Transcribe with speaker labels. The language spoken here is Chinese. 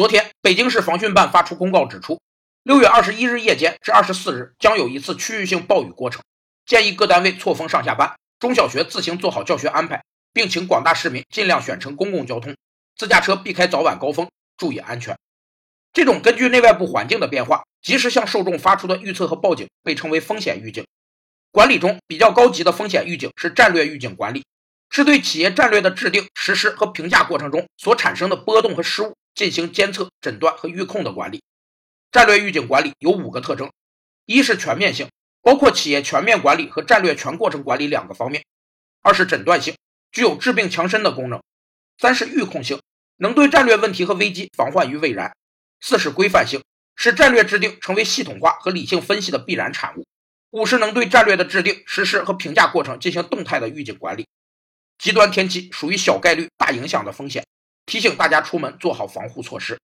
Speaker 1: 昨天，北京市防汛办发出公告指出，六月二十一日夜间至二十四日将有一次区域性暴雨过程，建议各单位错峰上下班，中小学自行做好教学安排，并请广大市民尽量选乘公共交通，自驾车避开早晚高峰，注意安全。这种根据内外部环境的变化，及时向受众发出的预测和报警，被称为风险预警。管理中比较高级的风险预警是战略预警管理，是对企业战略的制定、实施和评价过程中所产生的波动和失误进行监测、诊断和预控的管理。战略预警管理有五个特征：一是全面性，包括企业全面管理和战略全过程管理两个方面；二是诊断性，具有治病强身的功能；三是预控性，能对战略问题和危机防患于未然；四是规范性，使战略制定成为系统化和理性分析的必然产物。五是能对战略的制定、实施和评价过程进行动态的预警管理。极端天气属于小概率大影响的风险，提醒大家出门做好防护措施。